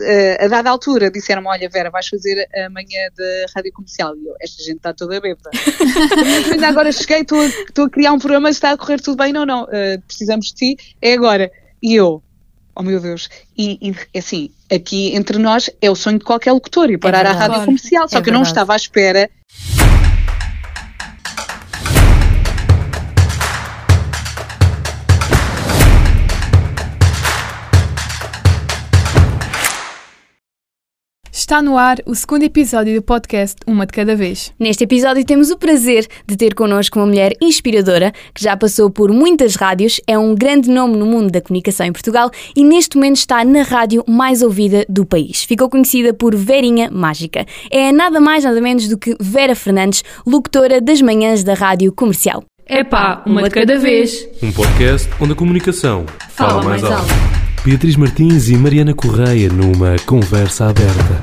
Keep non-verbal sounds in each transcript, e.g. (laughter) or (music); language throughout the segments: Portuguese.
uh, a dada altura disseram-me, olha Vera, vais fazer a manhã da rádio comercial. E eu, esta gente está toda bêbada. (laughs) Ainda agora cheguei, estou a, a, criar um programa, está a correr tudo bem? Não, não, uh, precisamos de ti, é agora. E eu, oh meu Deus, e, e assim, aqui entre nós é o sonho de qualquer locutor, ir parar é a rádio comercial, só é que eu não estava à espera Está no ar o segundo episódio do podcast Uma de Cada Vez. Neste episódio temos o prazer de ter connosco uma mulher inspiradora que já passou por muitas rádios, é um grande nome no mundo da comunicação em Portugal e neste momento está na rádio mais ouvida do país. Ficou conhecida por Verinha Mágica. É nada mais nada menos do que Vera Fernandes, locutora das manhãs da rádio comercial. Epá, uma, uma de cada vez. Um podcast onde a comunicação fala, fala mais, mais alto. alto. Beatriz Martins e Mariana Correia numa conversa aberta.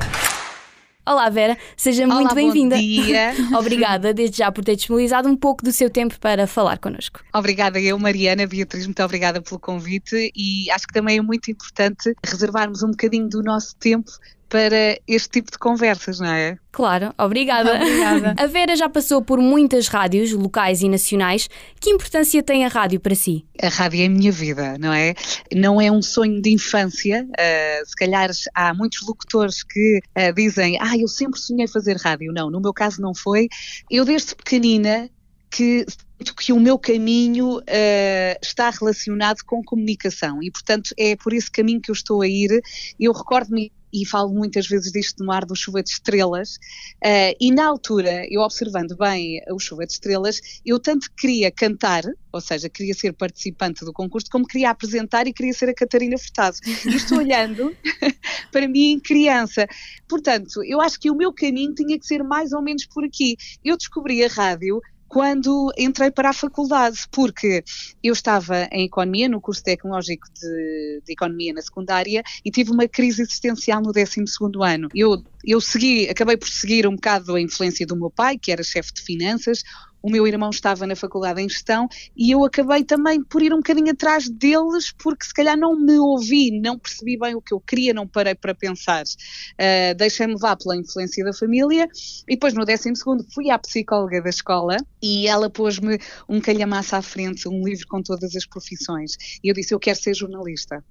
Olá Vera, seja Olá, muito bem-vinda. Bom dia. (laughs) Obrigada desde já por ter disponibilizado um pouco do seu tempo para falar connosco. Obrigada eu, Mariana, Beatriz, muito obrigada pelo convite e acho que também é muito importante reservarmos um bocadinho do nosso tempo para este tipo de conversas, não é? Claro, obrigada. obrigada. (laughs) A Vera já passou por muitas rádios, locais e nacionais. Que importância tem a rádio para si? A rádio é a minha vida, não é? Não é um sonho de infância. Uh, se calhar há muitos locutores que uh, dizem, ah, eu sempre sonhei fazer rádio. Não, no meu caso não foi. Eu desde pequenina que que o meu caminho uh, está relacionado com comunicação e, portanto, é por esse caminho que eu estou a ir. Eu recordo-me e falo muitas vezes disto no ar do Chuva de Estrelas, uh, e na altura, eu observando bem o Chuva de Estrelas, eu tanto queria cantar, ou seja, queria ser participante do concurso, como queria apresentar e queria ser a Catarina Furtado. Isto (laughs) olhando (laughs) para mim criança. Portanto, eu acho que o meu caminho tinha que ser mais ou menos por aqui. Eu descobri a rádio quando entrei para a faculdade, porque eu estava em Economia, no curso tecnológico de, de Economia na secundária, e tive uma crise existencial no 12 ano. Eu, eu segui, acabei por seguir um bocado a influência do meu pai, que era chefe de finanças, o meu irmão estava na faculdade em gestão e eu acabei também por ir um bocadinho atrás deles porque se calhar não me ouvi, não percebi bem o que eu queria, não parei para pensar. Uh, Deixei-me levar pela influência da família e depois no 12 segundo fui à psicóloga da escola e ela pôs-me um calhamaço à frente, um livro com todas as profissões e eu disse eu quero ser jornalista.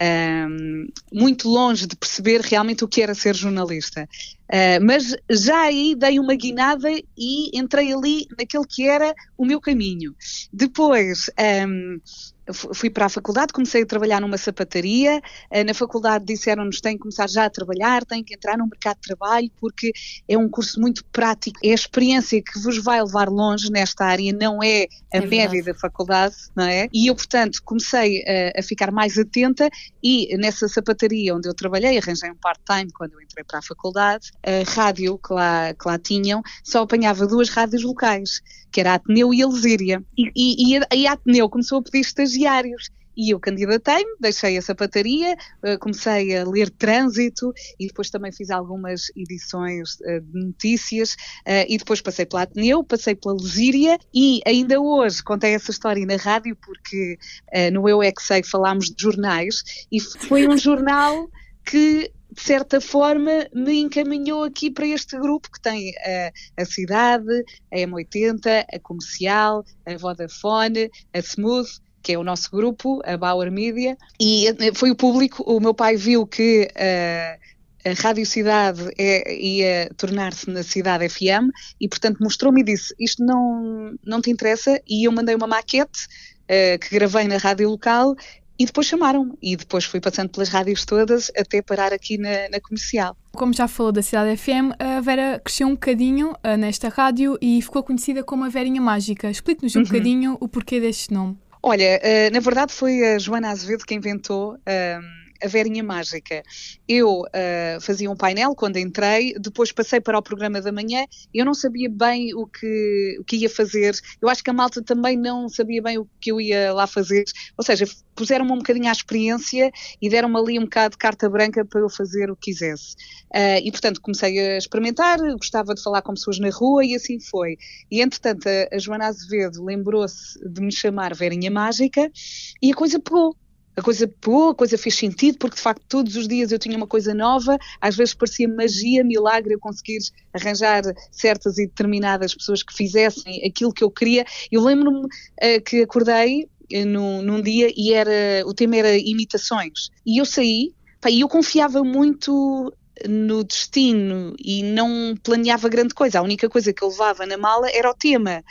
Um, muito longe de perceber realmente o que era ser jornalista. Uh, mas já aí dei uma guinada e entrei ali naquele que era o meu caminho. Depois, um, fui para a faculdade, comecei a trabalhar numa sapataria. Eh, na faculdade disseram-nos tem que começar já a trabalhar, tem que entrar no mercado de trabalho, porque é um curso muito prático. É a experiência que vos vai levar longe nesta área, não é a é média da faculdade, não é? E eu, portanto, comecei a, a ficar mais atenta e nessa sapataria onde eu trabalhei, arranjei um part-time quando eu entrei para a faculdade, a rádio que lá, que lá tinham, só apanhava duas rádios locais, que era a Ateneu e a Lesíria. E, e, e a Ateneu começou a pedir estagiários estagiários. E eu candidatei-me, deixei a sapataria, eh, comecei a ler trânsito e depois também fiz algumas edições eh, de notícias eh, e depois passei pela Ateneu, passei pela Lusíria e ainda hoje contei essa história na rádio porque no Eu É Que Sei falámos de jornais e foi um jornal que de certa forma, me encaminhou aqui para este grupo que tem a, a cidade, a M80, a comercial, a Vodafone, a Smooth, que é o nosso grupo, a Bauer Media, e eh, foi o público, o meu pai viu que uh, a Rádio Cidade é, ia tornar-se na Cidade FM e, portanto, mostrou-me e disse: Isto não, não te interessa? E eu mandei uma maquete uh, que gravei na rádio local e depois chamaram e depois fui passando pelas rádios todas até parar aqui na, na, comercial. Como já falou da Cidade FM, a Vera cresceu um bocadinho uh, nesta rádio e ficou conhecida como a Verinha Mágica. Explique-nos um uhum. bocadinho o porquê deste nome. Olha, uh, na verdade foi a Joana Azevedo que inventou. A Verinha Mágica. Eu uh, fazia um painel quando entrei, depois passei para o programa da manhã, eu não sabia bem o que, o que ia fazer, eu acho que a malta também não sabia bem o que eu ia lá fazer, ou seja, puseram-me um bocadinho à experiência e deram-me ali um bocado de carta branca para eu fazer o que quisesse. Uh, e portanto comecei a experimentar, gostava de falar com pessoas na rua e assim foi. E entretanto a, a Joana Azevedo lembrou-se de me chamar Verinha Mágica e a coisa pegou. A coisa pegou, a coisa fez sentido, porque de facto todos os dias eu tinha uma coisa nova, às vezes parecia magia, milagre eu conseguir arranjar certas e determinadas pessoas que fizessem aquilo que eu queria. Eu lembro-me uh, que acordei uh, num, num, dia e era o tema era imitações. E eu saí, pá, e eu confiava muito no destino e não planeava grande coisa. A única coisa que eu levava na mala era o tema.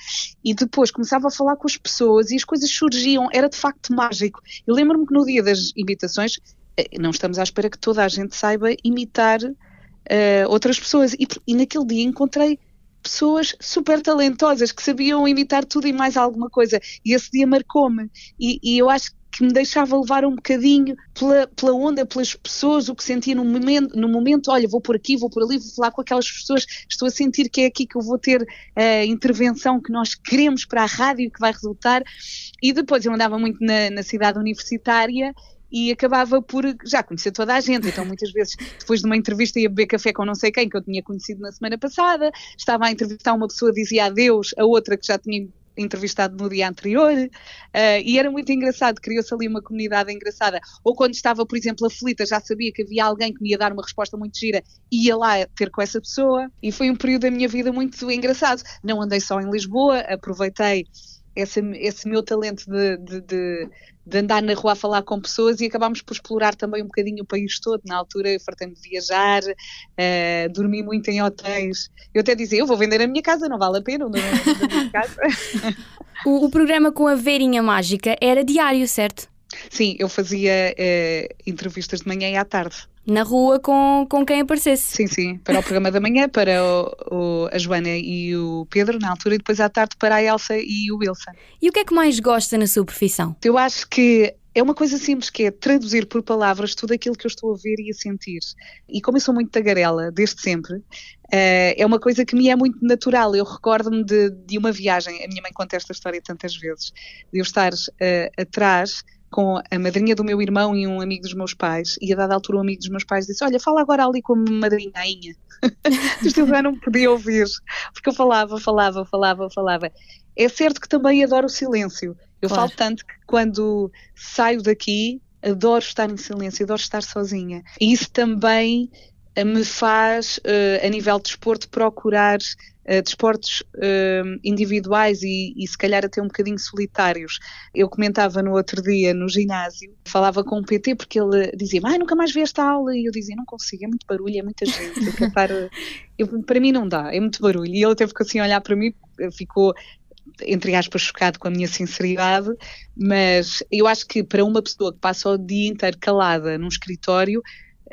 E depois começava a falar com as pessoas e as coisas surgiam. Era de facto mágico. Eu lembro-me que no dia das imitações, eh, não estamos à espera que toda a gente saiba imitar uh, outras pessoas. E, e naquele dia encontrei pessoas super talentosas que sabiam imitar tudo e mais alguma coisa. E esse dia marcou-me. E, e, eu acho que me deixava levar um bocadinho pela, pela onda, pelas pessoas, o que sentia no momento, no momento, olha, vou por aqui, vou por ali, vou falar com aquelas pessoas, estou a sentir que é aqui que eu vou ter a intervenção que nós queremos para a rádio que vai resultar. E depois eu andava muito na, na cidade universitária e acabava por já conhecer toda a gente. Então, muitas vezes, depois de uma entrevista, ia beber café com não sei quem, que eu tinha conhecido na semana passada, estava a entrevistar uma pessoa, dizia adeus a outra que já tinha entrevistado no dia anterior, uh, e era muito engraçado, criou-se ali uma comunidade engraçada. Ou quando estava, por exemplo, aflita, já sabia que havia alguém que me ia dar uma resposta muito gira, ia lá ter com essa pessoa, e foi um período da minha vida muito engraçado. Não andei só em Lisboa, aproveitei esse, esse meu talento de, de, de, de, andar na rua a falar com pessoas e acabámos por explorar também um bocadinho o país todo. Na altura eu fartei-me de viajar, uh, dormi muito em hotéis. Eu até dizia, eu vou vender a minha casa, não vale a pena, não, minha casa. (laughs) o, o programa com a Verinha Mágica era diário, certo? Sim, eu fazia uh, entrevistas de manhã e à tarde na rua com, com quem aparecesse. Sim, sim, para o programa da manhã, para o, o, a Joana e o Pedro na altura, e depois à tarde para a Elsa e o Wilson. E o que é que mais gosta na sua profissão? Eu acho que é uma coisa simples que é traduzir por palavras tudo aquilo que eu estou a ver e a sentir. E como eu sou muito tagarela, desde sempre, Uh, é uma coisa que me é muito natural. Eu recordo-me de, de, uma viagem, a minha mãe conta esta história tantas vezes, de eu estar uh, atrás com a madrinha do meu irmão e um amigo dos meus pais, e a dada altura um amigo dos meus pais disse, olha, fala agora ali com a madrinhainha. (laughs) Isto eu já não podia ouvir, porque eu falava, falava, falava, falava. É certo que também adoro o silêncio. Eu claro. falo tanto que quando saio daqui, adoro estar em silêncio, adoro estar sozinha. E isso também eh, me faz, uh, a nível de desporto, procurar uh, desportos uh, individuais e, e, se calhar até um bocadinho solitários. Eu comentava no outro dia no ginásio, falava com o PT porque ele dizia, ah, nunca mais vi esta aula, e eu dizia, não consigo, é muito barulho, é muita gente, eu (laughs) eu, para mim não dá, é muito barulho. E ele até ficou assim a olhar para mim, ficou entre aspas, chocado com a minha sinceridade, mas eu acho que para uma pessoa que passa o dia inteiro calada num escritório,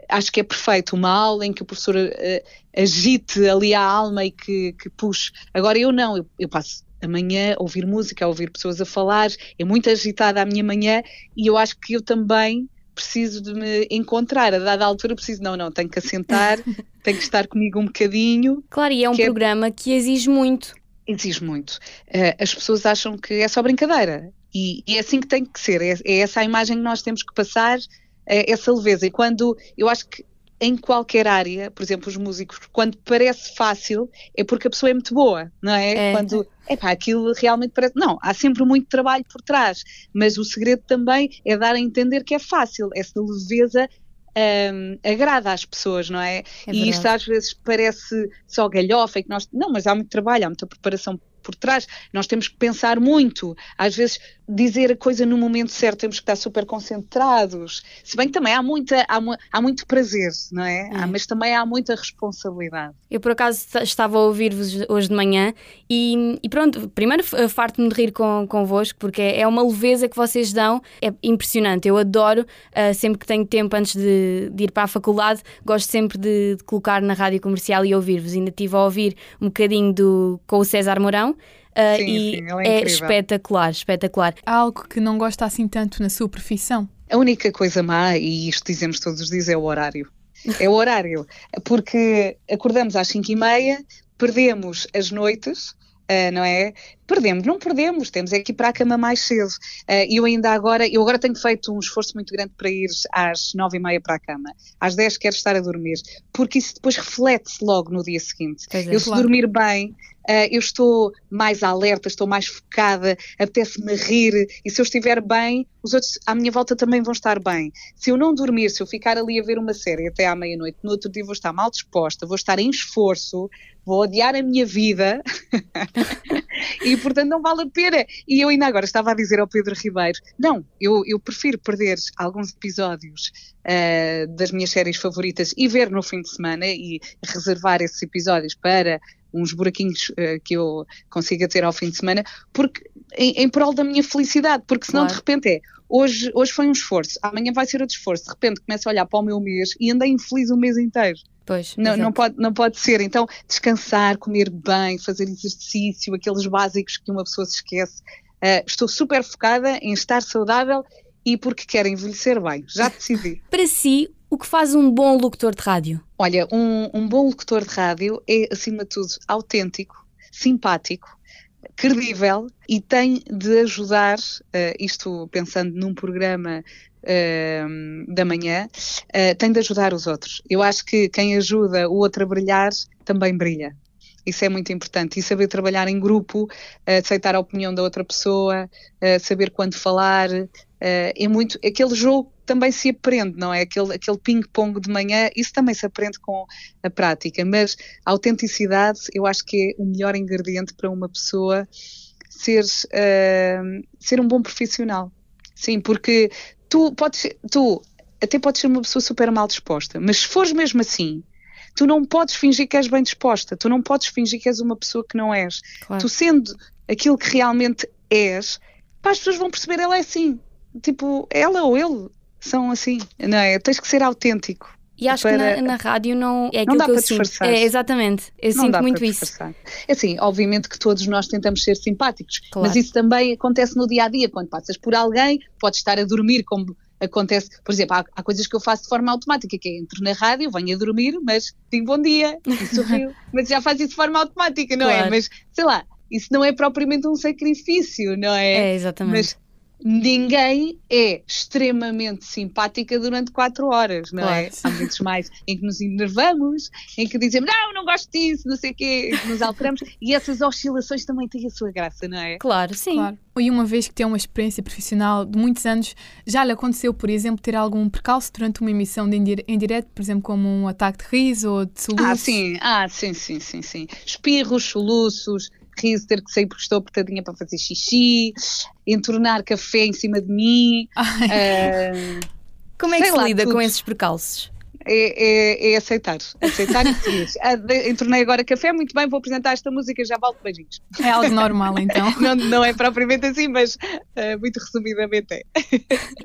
acho que é perfeito uma aula em que o professor uh, agite ali a alma e que, que puxe. Agora eu não, eu, eu passo amanhã a ouvir música, a ouvir pessoas a falar, é muito agitada a minha manhã e eu acho que eu também preciso de me encontrar, a dada altura preciso, não, não, tenho que assentar, (laughs) tenho que estar comigo um bocadinho. Claro, e é um é programa é... que exige muito. Exige muito. Uh, as pessoas acham que é só brincadeira e, e, é assim que tem que ser, é, é essa a imagem que nós temos que passar essa leveza. E quando eu acho que em qualquer área, por exemplo, os músicos, quando parece fácil, é porque a pessoa é muito boa, não é? é. Quando, epá, aquilo realmente parece. Não, há sempre muito trabalho por trás, mas o segredo também é dar a entender que é fácil, essa leveza um, agrada às pessoas, não é? é e isto às vezes parece só galhofa e que nós. Não, mas há muito trabalho, há muita preparação por trás. Nós temos que pensar muito. Às vezes, dizer a coisa no momento certo, temos que estar super concentrados. Se bem que também há, muita, há, há muito prazer, não é? é. mas também há muita responsabilidade. Eu, por acaso, estava a ouvir-vos hoje de manhã e, e pronto, primeiro farto-me de rir com, convosco, porque é, é uma leveza que vocês dão, é impressionante. Eu adoro, uh, sempre que tenho tempo antes de, de ir para a faculdade, gosto sempre de, de colocar na rádio comercial e ouvir-vos. Ainda estive a ouvir um bocadinho do, com o César Mourão Uh, sim, e sim, é, é espetacular, espetacular. Há algo que não gosta assim tanto na sua profissão? A única coisa má, e isto dizemos todos os dias, é o horário. É o horário, porque acordamos às 5 e meia, perdemos as noites, Uh, não é? Perdemos, não perdemos, temos é que ir para a cama mais cedo. Uh, eu ainda agora, eu agora tenho feito um esforço muito grande para ir às nove e meia para a cama. Às dez quero estar a dormir, porque isso depois reflete-se logo no dia seguinte. É, eu se claro. dormir bem, uh, eu estou mais alerta, estou mais focada, apetece-me rir, e se eu estiver bem, os outros à minha volta também vão estar bem. Se eu não dormir, se eu ficar ali a ver uma série até à meia-noite, no outro dia vou estar mal disposta, vou estar em esforço, vou odiar a minha vida (laughs) (laughs) e portanto não vale a pena. E eu ainda agora estava a dizer ao Pedro Ribeiro: não, eu, eu prefiro perder alguns episódios uh, das minhas séries favoritas e ver no fim de semana e reservar esses episódios para uns buraquinhos uh, que eu consiga ter ao fim de semana, porque em, em prol da minha felicidade, porque senão claro. de repente é hoje, hoje foi um esforço, amanhã vai ser outro esforço, de repente começo a olhar para o meu mês e andei infeliz o mês inteiro. Pois, não, não, pode, não pode ser. Então, descansar, comer bem, fazer exercício, aqueles básicos que uma pessoa se esquece. Uh, estou super focada em estar saudável e porque quero envelhecer bem. Já decidi. (laughs) Para si, o que faz um bom locutor de rádio? Olha, um, um bom locutor de rádio é, acima de tudo, autêntico, simpático, credível e tem de ajudar, uh, isto pensando num programa uh, da manhã, uh, tem de ajudar os outros. Eu acho que quem ajuda o outro a brilhar também brilha. Isso é muito importante. E saber trabalhar em grupo, aceitar a opinião da outra pessoa, saber quando falar, é muito. Aquele jogo também se aprende, não é? Aquele, aquele ping-pong de manhã, isso também se aprende com a prática. Mas a autenticidade, eu acho que é o melhor ingrediente para uma pessoa ser, uh, ser um bom profissional. Sim, porque tu podes, tu até podes ser uma pessoa super mal disposta, mas se fores mesmo assim, tu não podes fingir que és bem disposta, tu não podes fingir que és uma pessoa que não és. Claro. Tu sendo aquilo que realmente és, pá, as pessoas vão perceber ela é assim. Tipo, ela ou ele são assim, não é? Tens que ser autêntico. E acho para... que na, na, rádio não é aquilo não dá que eu para sinto. Disfarçar. É, exatamente, eu não sinto muito isso. É assim, obviamente que todos nós tentamos ser simpáticos, claro. mas isso também acontece no dia a dia, quando passas por alguém, podes estar a dormir, como acontece, por exemplo, há, há, coisas que eu faço de forma automática, que é entro na rádio, venho a dormir, mas digo bom dia e sorrio, (laughs) mas já faz isso de forma automática, não é? claro. é? Mas sei lá, isso não é propriamente um sacrifício, não é? É, exatamente. Mas ninguém é extremamente simpática durante quatro horas, não é? claro. é? Há muitos mais em que nos enervamos, em que dizemos, não, não gosto disso, não sei o quê, em que nos alteramos, e essas oscilações também têm a sua graça, não é? Claro, sim. Claro. E uma vez que tem uma experiência profissional de muitos anos, já lhe aconteceu, por exemplo, ter algum percalço durante uma emissão de em direto, por exemplo, como um ataque de riso ou de soluço? Ah, sim, ah, sim, sim, sim, sim. Espirros, soluços, riso, ter que sair porque estou apertadinha para fazer xixi, entornar café em cima de mim. Uh, Como é que se lida tudo. com esses percalços? É, é, é, aceitar. Aceitar e seguir. (laughs) Ah, entornei agora café, muito bem, vou apresentar esta música, já volto beijinhos. É algo normal então. (laughs) não, não é propriamente assim, mas uh, muito resumidamente é.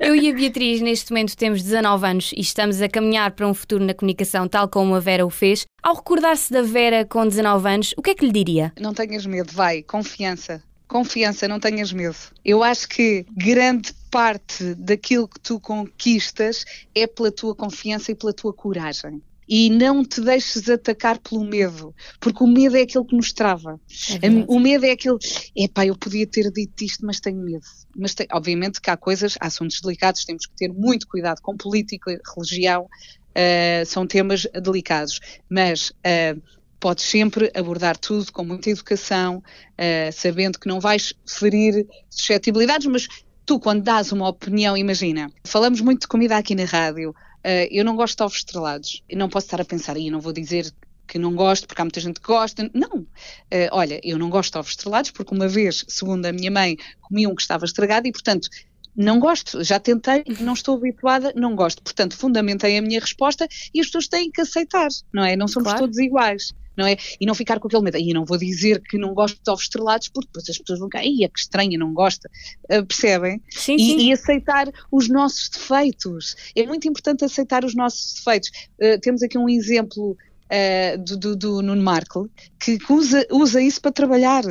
(laughs) Eu e a Beatriz, neste momento, temos 19 anos e estamos a caminhar para um futuro na comunicação, tal como a Vera o fez. Ao recordar-se da Vera com 19 anos, o que é que lhe diria? Não tenhas medo, vai, confiança confiança, não tenhas medo. Eu acho que grande parte daquilo que tu conquistas é pela tua confiança e pela tua coragem. E não te deixes atacar pelo medo, porque o medo é aquele que nos trava. É o medo é aquele, epá, eu podia ter dito isto, mas tenho medo. Mas obviamente que há coisas, há assuntos delicados, temos que ter muito cuidado com política, religião, uh, são temas delicados. Mas uh, podes sempre abordar tudo com muita educação, uh, sabendo que não vais ferir suscetibilidades, mas tu, quando dás uma opinião, imagina, falamos muito de comida aqui na rádio, uh, eu não gosto de ovos estrelados, e não posso estar a pensar, e não vou dizer que não gosto, porque há muita gente que gosta. Não. Uh, olha, eu não gosto de ovos estrelados, porque uma vez, segundo a minha mãe, comi um que estava estragado e, portanto, não gosto, já tentei, não estou habituada, não gosto. Portanto, fundamentei a minha resposta e as pessoas têm que aceitar, não é? Não somos claro. todos iguais não é? E não ficar com aquele medo. E não vou dizer que não gosto de ovos estrelados, porque depois as pessoas vão ficar, é que estranha, não gosta. Uh, percebem? Sim, e, sim. e, aceitar os nossos defeitos. É muito importante aceitar os nossos defeitos. Uh, temos aqui um exemplo Uh, do, do, do, Nuno Markle, que usa, usa isso para trabalhar.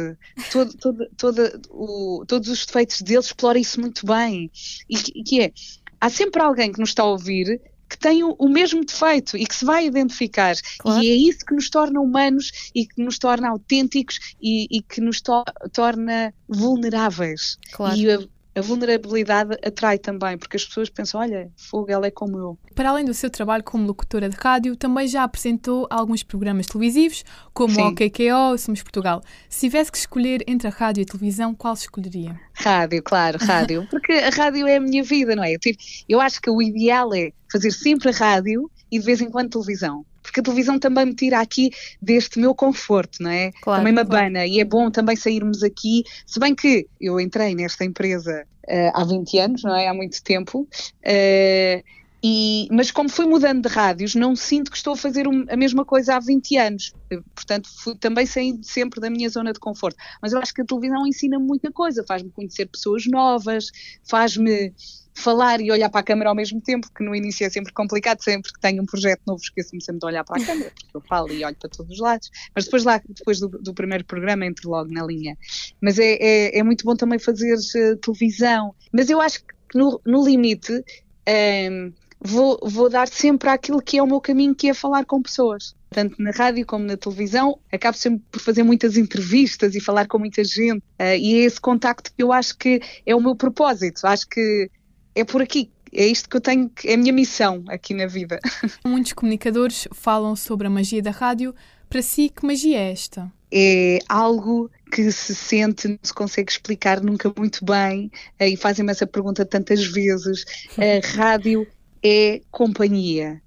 Todo, todo, todo, o, todos os defeitos dele explora isso muito bem. E, e, que é, há sempre alguém que nos está a ouvir que tem o, o, mesmo defeito e que se vai identificar. Claro. E é isso que nos torna humanos e que nos torna autênticos e, e que nos to torna vulneráveis. Claro. E a, a, a vulnerabilidade atrai também, porque as pessoas pensam, olha, fogo, ela é como eu. Para além do seu trabalho como locutora de rádio, também já apresentou alguns programas televisivos, como Sim. o KKO, Somos Portugal. Se tivesse que escolher entre a rádio e a televisão, qual escolheria? Rádio, claro, rádio. (laughs) Porque a rádio é a minha vida, não é? Eu, tipo, eu acho que o ideal é fazer sempre rádio e de vez em quando televisão porque a televisão também me tira aqui deste meu conforto, não é? Claro, também me abana claro. e é bom também sairmos aqui, se bem que eu entrei nesta empresa uh, há 20 anos, não é? Há muito tempo. Uh, e, mas como fui mudando de rádios, não sinto que estou a fazer a mesma coisa há 20 anos. Portanto, fui, também saindo sempre da minha zona de conforto. Mas eu acho que a televisão ensina muita coisa, faz-me conhecer pessoas novas, faz-me falar e olhar para a câmera ao mesmo tempo, que no início é sempre complicado, sempre que tenho um projeto novo esqueço-me sempre de olhar para a câmera, porque eu falo e olho para todos os lados, mas depois lá, depois do, do primeiro programa entro logo na linha. Mas é, é, é muito bom também fazer uh, televisão, mas eu acho que no, no limite um, ehm, vou, vou dar sempre aquilo que é o meu caminho, que é falar com pessoas tanto na rádio como na televisão, acabo sempre por fazer muitas entrevistas e falar com muita gente, uh, e é esse contacto que eu acho que é o meu propósito. Acho que é por aqui. É isto que eu tenho, é a minha missão aqui na vida. (laughs) Muitos comunicadores falam sobre a magia da rádio. Para si, que magia é esta? É algo que se sente, não se consegue explicar nunca muito bem, e fazem-me essa pergunta tantas vezes. (laughs) A rádio é companhia,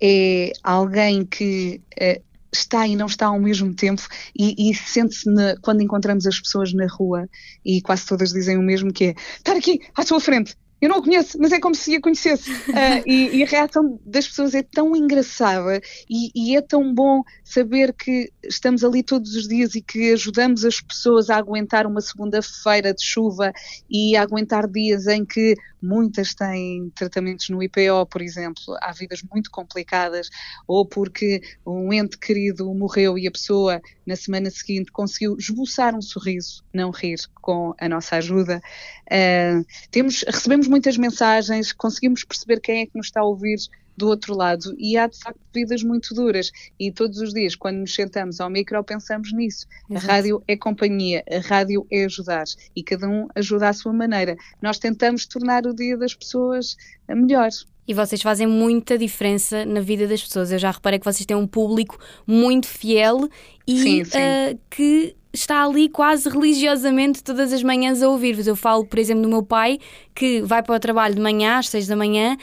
é alguém que uh, está e não está ao mesmo tempo e, e sente-se quando encontramos as pessoas na rua e quase todas dizem o mesmo que é estar aqui à sua frente eu não a conheço, mas é como se a conhecesse. Uh, (laughs) e, e, a reação das pessoas é tão engraçada e, e, é tão bom saber que estamos ali todos os dias e que ajudamos as pessoas a aguentar uma segunda-feira de chuva e a aguentar dias em que muitas têm tratamentos no IPO, por exemplo, há vidas muito complicadas, ou porque um ente querido morreu e a pessoa na semana seguinte conseguiu esboçar um sorriso, não rir com a nossa ajuda. Uh, temos, recebemos muitas mensagens, conseguimos perceber quem é que nos está a ouvir do outro lado e há de facto vidas muito duras e todos os dias quando nos sentamos ao micro pensamos nisso. Exato. A rádio é companhia, a rádio é ajudar e cada um ajuda à sua maneira. Nós tentamos tornar o dia das pessoas melhor. E vocês fazem muita diferença na vida das pessoas. Eu já reparei que vocês têm um público muito fiel e sim, sim. Uh, que está ali quase religiosamente todas as manhãs a ouvir-vos. Eu falo, por exemplo, do meu pai, que vai para o trabalho de manhã, às seis da manhã,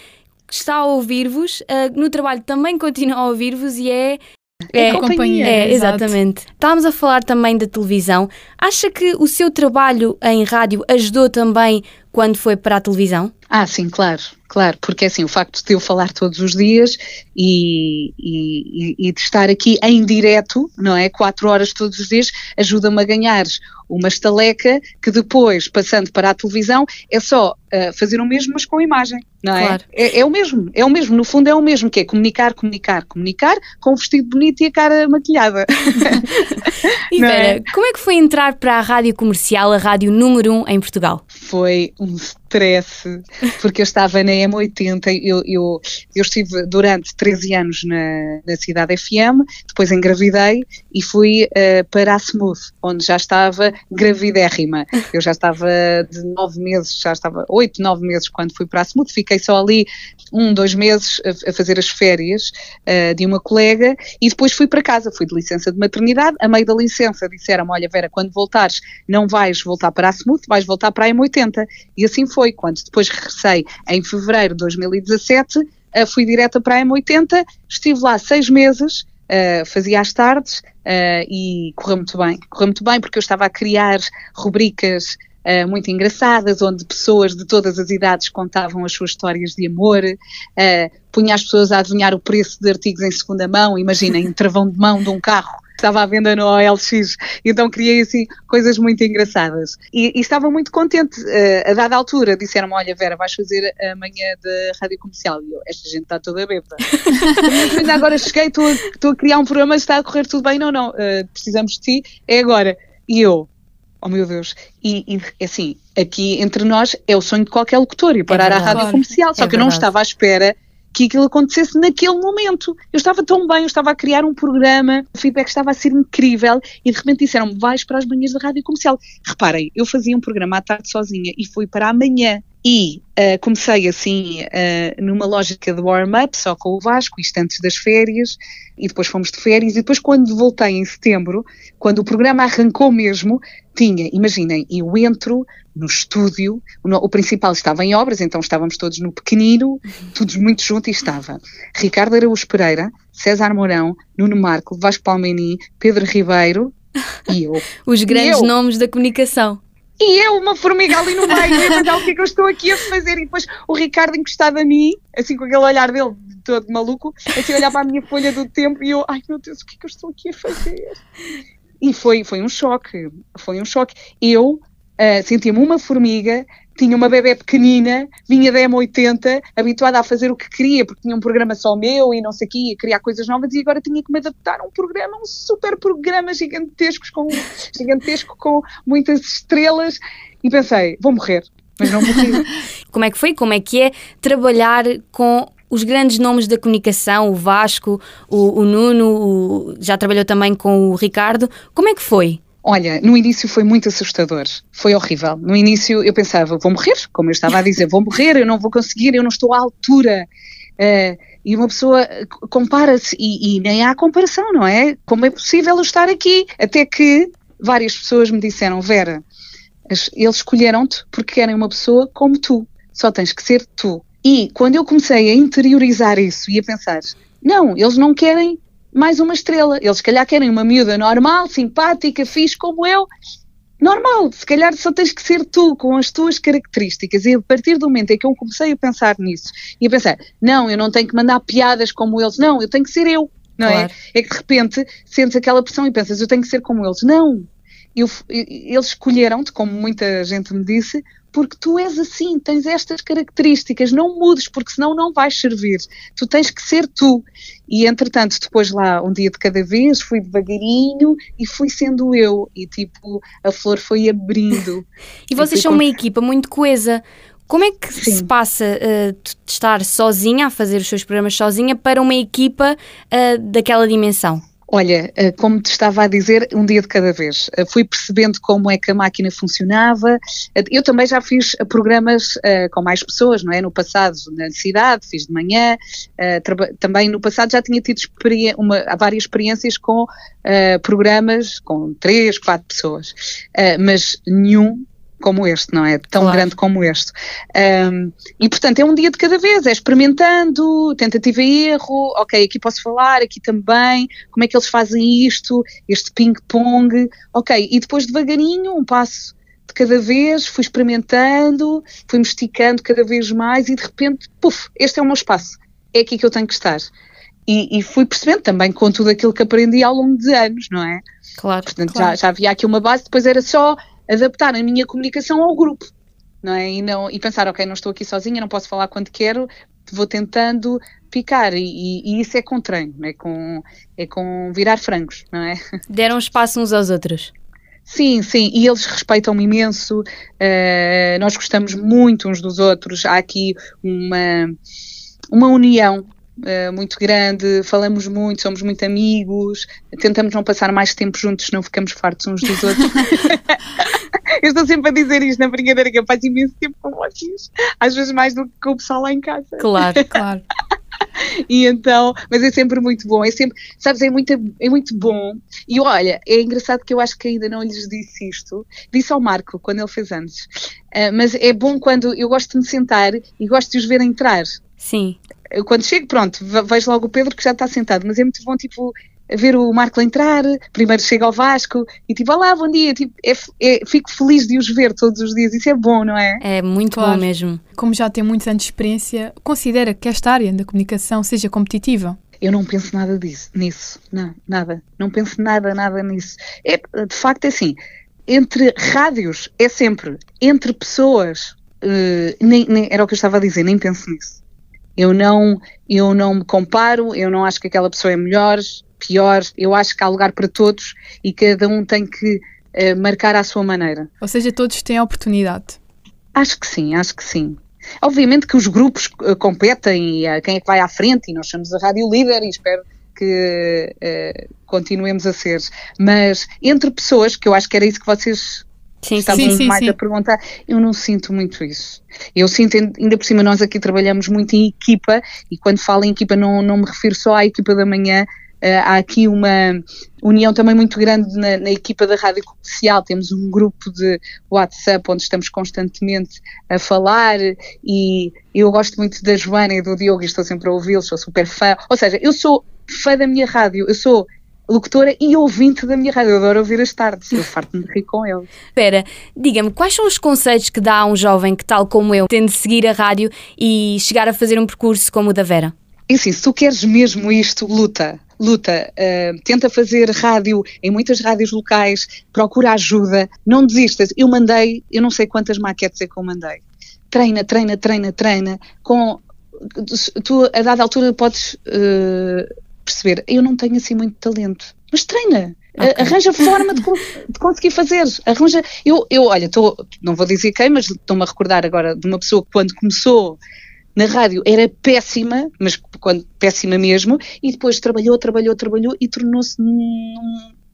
está a ouvir-vos, uh, no trabalho também (laughs) continua a ouvir-vos e é é, é companhia. É, exatamente. Estávamos a falar também da televisão. Acha que o seu trabalho em rádio ajudou também quando foi para a televisão? Ah, sim, claro, claro, porque assim, o facto de eu falar todos os dias e, e, e de estar aqui em direto, não é, quatro horas todos os dias, ajuda-me a ganhar uma estaleca que depois, passando para a televisão, é só uh, fazer o mesmo, mas com imagem, não é? Claro. é? É o mesmo, é o mesmo, no fundo é o mesmo, que é comunicar, comunicar, comunicar, com um vestido bonito e a cara maquilhada. (laughs) e Vera, é? como é que foi entrar para a rádio comercial, a rádio número 1 um em Portugal? Foi um stress, porque eu estava na M80, eu, eu, eu estive durante 13 anos na, na cidade FM, depois engravidei e fui uh, para a Smooth, onde já estava gravidérrima. Eu já estava de 9 meses, já estava 8, 9 meses quando fui para a Smooth, fiquei só ali um, dois meses a, a fazer as férias uh, de uma colega e depois fui para casa, fui de licença de maternidade, a meio da licença disseram olha Vera, quando voltares não vais voltar para a Smooth, vais voltar para a M80 e assim foi. Quando depois regressei em fevereiro de 2017, uh, eh, fui direta para a M80, estive lá seis meses, uh, fazia as tardes uh, e correu muito bem. Correu muito bem porque eu estava a criar rubricas Uh, muito engraçadas, onde pessoas de todas as idades contavam as suas histórias de amor, punha as pessoas a adivinhar o preço de artigos em segunda mão, imaginem, (laughs) travão de mão de um carro estava à venda no OLX, então criei assim coisas muito engraçadas. E, e estava muito contente. Uh, a dada altura disseram-me: Olha, Vera, vais fazer a manhã da rádio comercial. E eu, esta gente está toda bêbada. (laughs) ainda agora cheguei, estou a, criar um programa, está a correr tudo bem. Não, não, uh, precisamos de ti, é agora. E eu, oh meu Deus, e, e, assim, aqui entre nós é o sonho de qualquer locutor, ir parar é à rádio comercial, só é que eu não estava à espera que aquilo acontecesse naquele momento. Eu estava tão bem, eu estava a criar um programa, o feedback estava a ser incrível e de repente disseram-me, vais para as manhãs da rádio comercial. Reparem, eu fazia um programa à tarde sozinha e fui para amanhã. E uh, comecei assim uh, numa lógica de warm-up, só com o Vasco, isto antes das férias, e depois fomos de férias, e depois quando voltei em setembro, quando o programa arrancou mesmo, tinha, imaginem, eu entro no estúdio, o, o principal estava em obras, então estávamos todos no pequenino, todos muito juntos, e estava Ricardo Araújo Pereira, César Mourão, Nuno Marco, Vasco Palmeni, Pedro Ribeiro e eu. Os grandes eu. nomes da comunicação. E eu, uma formiga ali no meio, e pensar o que é que eu estou aqui a fazer. E depois o Ricardo encostado a mim, assim com aquele olhar dele todo maluco, assim olhar para a minha folha do tempo e eu, ai meu Deus, o que é que eu estou aqui a fazer? E foi, foi um choque, foi um choque. Eu uh, sentia-me uma formiga, tinha uma bebê pequenina, vinha da M80, habituada a fazer o que queria, porque tinha um programa só meu e não sei o quê, ia criar coisas novas e agora tinha que me adaptar a um programa, um super programa gigantesco com, gigantesco com muitas estrelas e pensei, vou morrer, mas não morri. (laughs) Como é que foi? Como é que é trabalhar com os grandes nomes da comunicação, o Vasco, o, o Nuno, o, já trabalhou também com o Ricardo. Como é que foi? Olha, no início foi muito assustador, foi horrível. No início eu pensava, vou morrer, como eu estava a dizer, vou morrer, eu não vou conseguir, eu não estou à altura. Uh, e uma pessoa compara-se, e, e, nem há comparação, não é? Como é possível eu estar aqui? Até que várias pessoas me disseram, Vera, eles escolheram-te porque querem uma pessoa como tu, só tens que ser tu. E quando eu comecei a interiorizar isso e a pensar, não, eles não querem mais uma estrela. Eles, se calhar, querem uma miúda normal, simpática, fixe como eu. Normal, se calhar só tens que ser tu, com as tuas características. E a partir do momento em que eu comecei a pensar nisso, e a pensar, não, eu não tenho que mandar piadas como eles, não, eu tenho que ser eu, não é? claro. é? É que de repente sentes aquela pressão e pensas, eu tenho que ser como eles. Não, eu, eles escolheram-te, como muita gente me disse, porque tu és assim, tens estas características, não mudes, porque senão não vais servir. Tu tens que ser tu. E entretanto, depois lá, um dia de cada vez, fui devagarinho e fui sendo eu. E tipo, a flor foi abrindo. (laughs) e vocês são com... uma equipa muito coesa. Como é que Sim. se passa uh, de estar sozinha, a fazer os seus programas sozinha, para uma equipa uh, daquela dimensão? Olha, eh, como te estava a dizer, um dia de cada vez. Eh, fui percebendo como é que a máquina funcionava. Eh, eu também já fiz programas com mais pessoas, não é? No passado, na cidade, fiz de manhã. Também no passado já tinha tido uma, várias experiências com programas com três, quatro pessoas. mas nenhum como este, não é? Tão claro. grande como este. Um, e portanto é um dia de cada vez, é experimentando, tentativa e erro, ok, aqui posso falar, aqui também, como é que eles fazem isto, este ping-pong, ok, e depois devagarinho, um passo de cada vez, fui experimentando, fui me esticando cada vez mais e de repente, puf, este é o meu espaço, é aqui que eu tenho que estar. E, e, fui percebendo também com tudo aquilo que aprendi ao longo de anos, não é? Claro. Portanto, claro. Já, já havia aqui uma base, depois era só adaptar a minha comunicação ao grupo, não é? E, não, e pensar, ok, não estou aqui sozinha, não posso falar quando quero, vou tentando picar e, e, isso é com treino, é com, é com virar frangos, não é? (laughs) Deram espaço uns aos outros. Sim, sim, e eles respeitam-me imenso, uh, nós gostamos muito uns dos outros, há aqui uma, uma união Uh, muito grande, falamos muito, somos muito amigos, tentamos não passar mais tempo juntos, senão ficamos fartos uns dos outros. (laughs) Eu estou sempre a dizer isto na brincadeira, que eu passo imenso tempo com vocês, às vezes mais do que com o pessoal lá em casa. Claro, (laughs) claro. e então, mas é sempre muito bom, é sempre, sabes, é muito, é muito bom. E olha, é engraçado que eu acho que ainda não lhes disse isto, disse ao Marco quando ele fez antes, uh, mas é bom quando eu gosto de me sentar e gosto de os ver entrar. Sim eu quando chego, pronto, vejo logo o Pedro que já está sentado, mas é muito bom, tipo, ver o Marco entrar, primeiro chega ao Vasco e tipo, olá, bom dia, tipo, é, é, fico feliz de os ver todos os dias, isso é bom, não é? É muito claro. bom mesmo. Como já tem muitos anos de experiência, considera que esta área da comunicação seja competitiva? Eu não penso nada disso, nisso, não, nada, não penso nada, nada nisso. É, de facto é assim, entre rádios é sempre, entre pessoas, uh, nem, nem, era o que eu estava a dizer, nem penso nisso. Eu não, eu não me comparo, eu não acho que aquela pessoa é melhor, pior, eu acho que há lugar para todos e cada um tem que uh, marcar à sua maneira. Ou seja, todos têm a oportunidade. Acho que sim, acho que sim. Obviamente que os grupos uh, competem e uh, quem é que vai à frente, e nós somos a rádio líder e espero que continuemos a ser. Mas entre pessoas, que eu acho que era isso que vocês sim, sim, sim, mais sim. a perguntar, eu não sinto muito isso. Eu sinto, ainda por cima, nós aqui trabalhamos muito em equipa, e quando falo em equipa não, não me refiro só à equipa da manhã, Uh, há aqui uma união também muito grande na, na, equipa da Rádio Comercial. Temos um grupo de WhatsApp onde estamos constantemente a falar e eu gosto muito da Joana e do Diogo e estou sempre a ouvi-los, sou super fã. Ou seja, eu sou fã da minha rádio, eu sou locutora e ouvinte da minha rádio. Eu adoro ouvir as tardes, eu farto-me de rir com ele. (laughs) Espera, diga-me, quais são os conselhos que dá a um jovem que, tal como eu, tende a seguir a rádio e chegar a fazer um percurso como o da Vera? E sim, se tu queres mesmo isto, luta. Luta, uh, tenta fazer rádio em muitas rádios locais, procura ajuda, não desistas. Eu mandei, eu não sei quantas maquetes é que eu mandei. Treina, treina, treina, treina. Com, tu, a dada altura, podes uh, perceber, eu não tenho assim muito talento, mas treina. Okay. Arranja forma de, de, conseguir fazer. Arranja. Eu, eu olha, tô, não vou dizer quem, mas estou-me a recordar agora de uma pessoa que quando começou na rádio era péssima, mas quando, péssima mesmo, e depois trabalhou, trabalhou, trabalhou e tornou-se um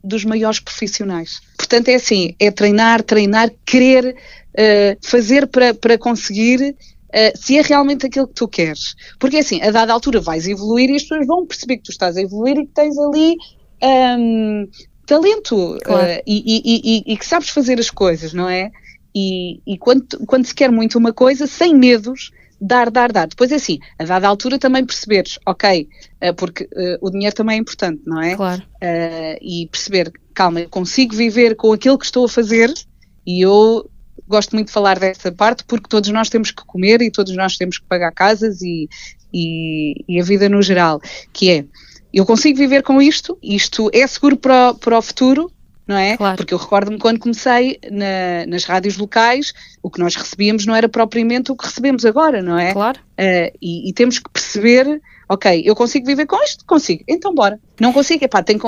dos maiores profissionais. Portanto, é assim: é treinar, treinar, querer uh, fazer para, para conseguir. Uh, se é realmente aquilo que tu queres. Porque assim, a dada altura vais evoluir e as pessoas vão perceber que tu estás a evoluir e que tens ali um, talento claro. uh, e, e, e, e, que sabes fazer as coisas, não é? E, quando, quando se quer muito uma coisa, sem medos, dar, dar, dar. Depois é assim, a dada altura também perceberes, ok, uh, porque o dinheiro também é importante, não é? Claro. E perceber, calma, eu consigo viver com aquilo que estou a fazer e eu gosto muito de falar dessa parte porque todos nós temos que comer e todos nós temos que pagar casas e, e, e a vida no geral, que é, eu consigo viver com isto, isto é seguro para, para o futuro, não é? Claro. Porque eu recordo-me quando comecei na, nas rádios locais, o que nós recebíamos não era propriamente o que recebemos agora, não é? Claro. Uh, e, e, temos que perceber, ok, eu consigo viver com isto? Consigo, então bora. Não consigo, epá, tenho,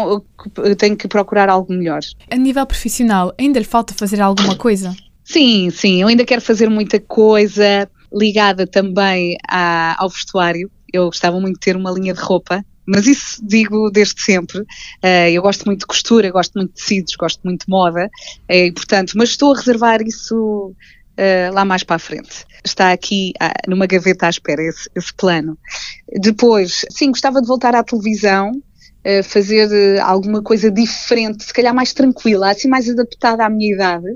tenho que procurar algo melhor. A nível profissional, ainda lhe falta fazer alguma coisa? Sim, sim, eu ainda quero fazer muita coisa ligada também à, ao vestuário. Eu gostava muito de ter uma linha de roupa mas isso digo desde sempre. Uh, eu gosto muito de costura, gosto muito de tecidos, gosto muito de moda, uh, e, portanto, mas estou a reservar isso uh, lá mais para a frente. Está aqui numa gaveta à espera esse, esse plano. Depois, sim, gostava de voltar à televisão, fazer alguma coisa diferente, se calhar mais tranquila, assim mais adaptada à minha idade.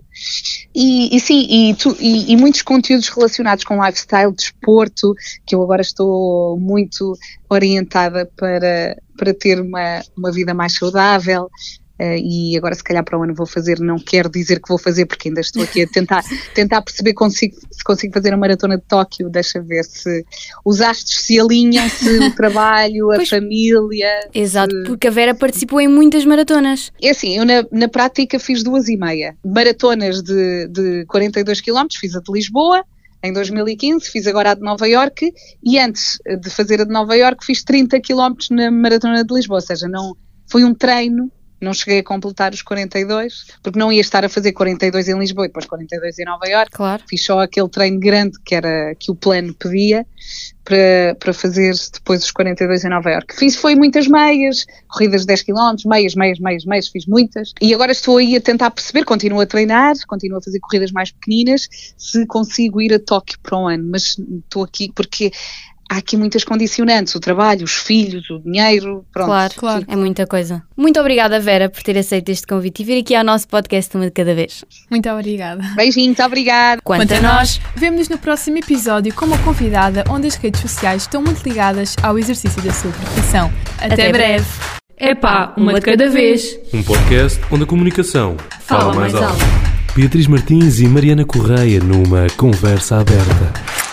E, e sim, e, tu, e, e, muitos conteúdos relacionados com lifestyle, desporto, que eu agora estou muito orientada para, para ter uma, uma vida mais saudável. Uh, e agora se calhar para o ano vou fazer, não quero dizer que vou fazer porque ainda estou aqui a tentar, (laughs) tentar perceber consigo, se consigo fazer a maratona de Tóquio, deixa ver se os astros se alinham, se o (laughs) trabalho, a pois, família. Exato, se... porque a Vera participou em muitas maratonas. É assim, eu na, na prática fiz duas e meia, maratonas de, de 42 km, fiz a de Lisboa, em 2015, fiz agora a de Nova Iorque e antes de fazer a de Nova Iorque fiz 30 km na Maratona de Lisboa, ou seja, não foi um treino não cheguei a completar os 42, porque não ia estar a fazer 42 em Lisboa e depois 42 em Nova Iorque. Claro. Fiz só aquele treino grande que era que o plano pedia para, para fazer depois os 42 em Nova Iorque. Fiz foi muitas meias, corridas de 10 km, meias, meias, meias, meias, fiz muitas. E agora estou aí a tentar perceber, continuo a treinar, continuo a fazer corridas mais pequeninas, se consigo ir a Tóquio para um ano, mas estou aqui porque há aqui muitas condicionantes, o trabalho, os filhos, o dinheiro, pronto. Claro, claro. É muita coisa. Muito obrigada, Vera, por ter aceito este convite e vir aqui ao nosso podcast Uma de Cada Vez. Muito obrigada. Beijinho, muito obrigada. Quanto, Quanto a nós, vemos-nos no próximo episódio com uma convidada onde as redes sociais estão muito ligadas ao exercício da sua profissão. Até, Até breve. É pá, uma, uma de cada vez. Um podcast onde a comunicação fala, fala mais alto. alto. Beatriz Martins e Mariana Correia numa conversa aberta.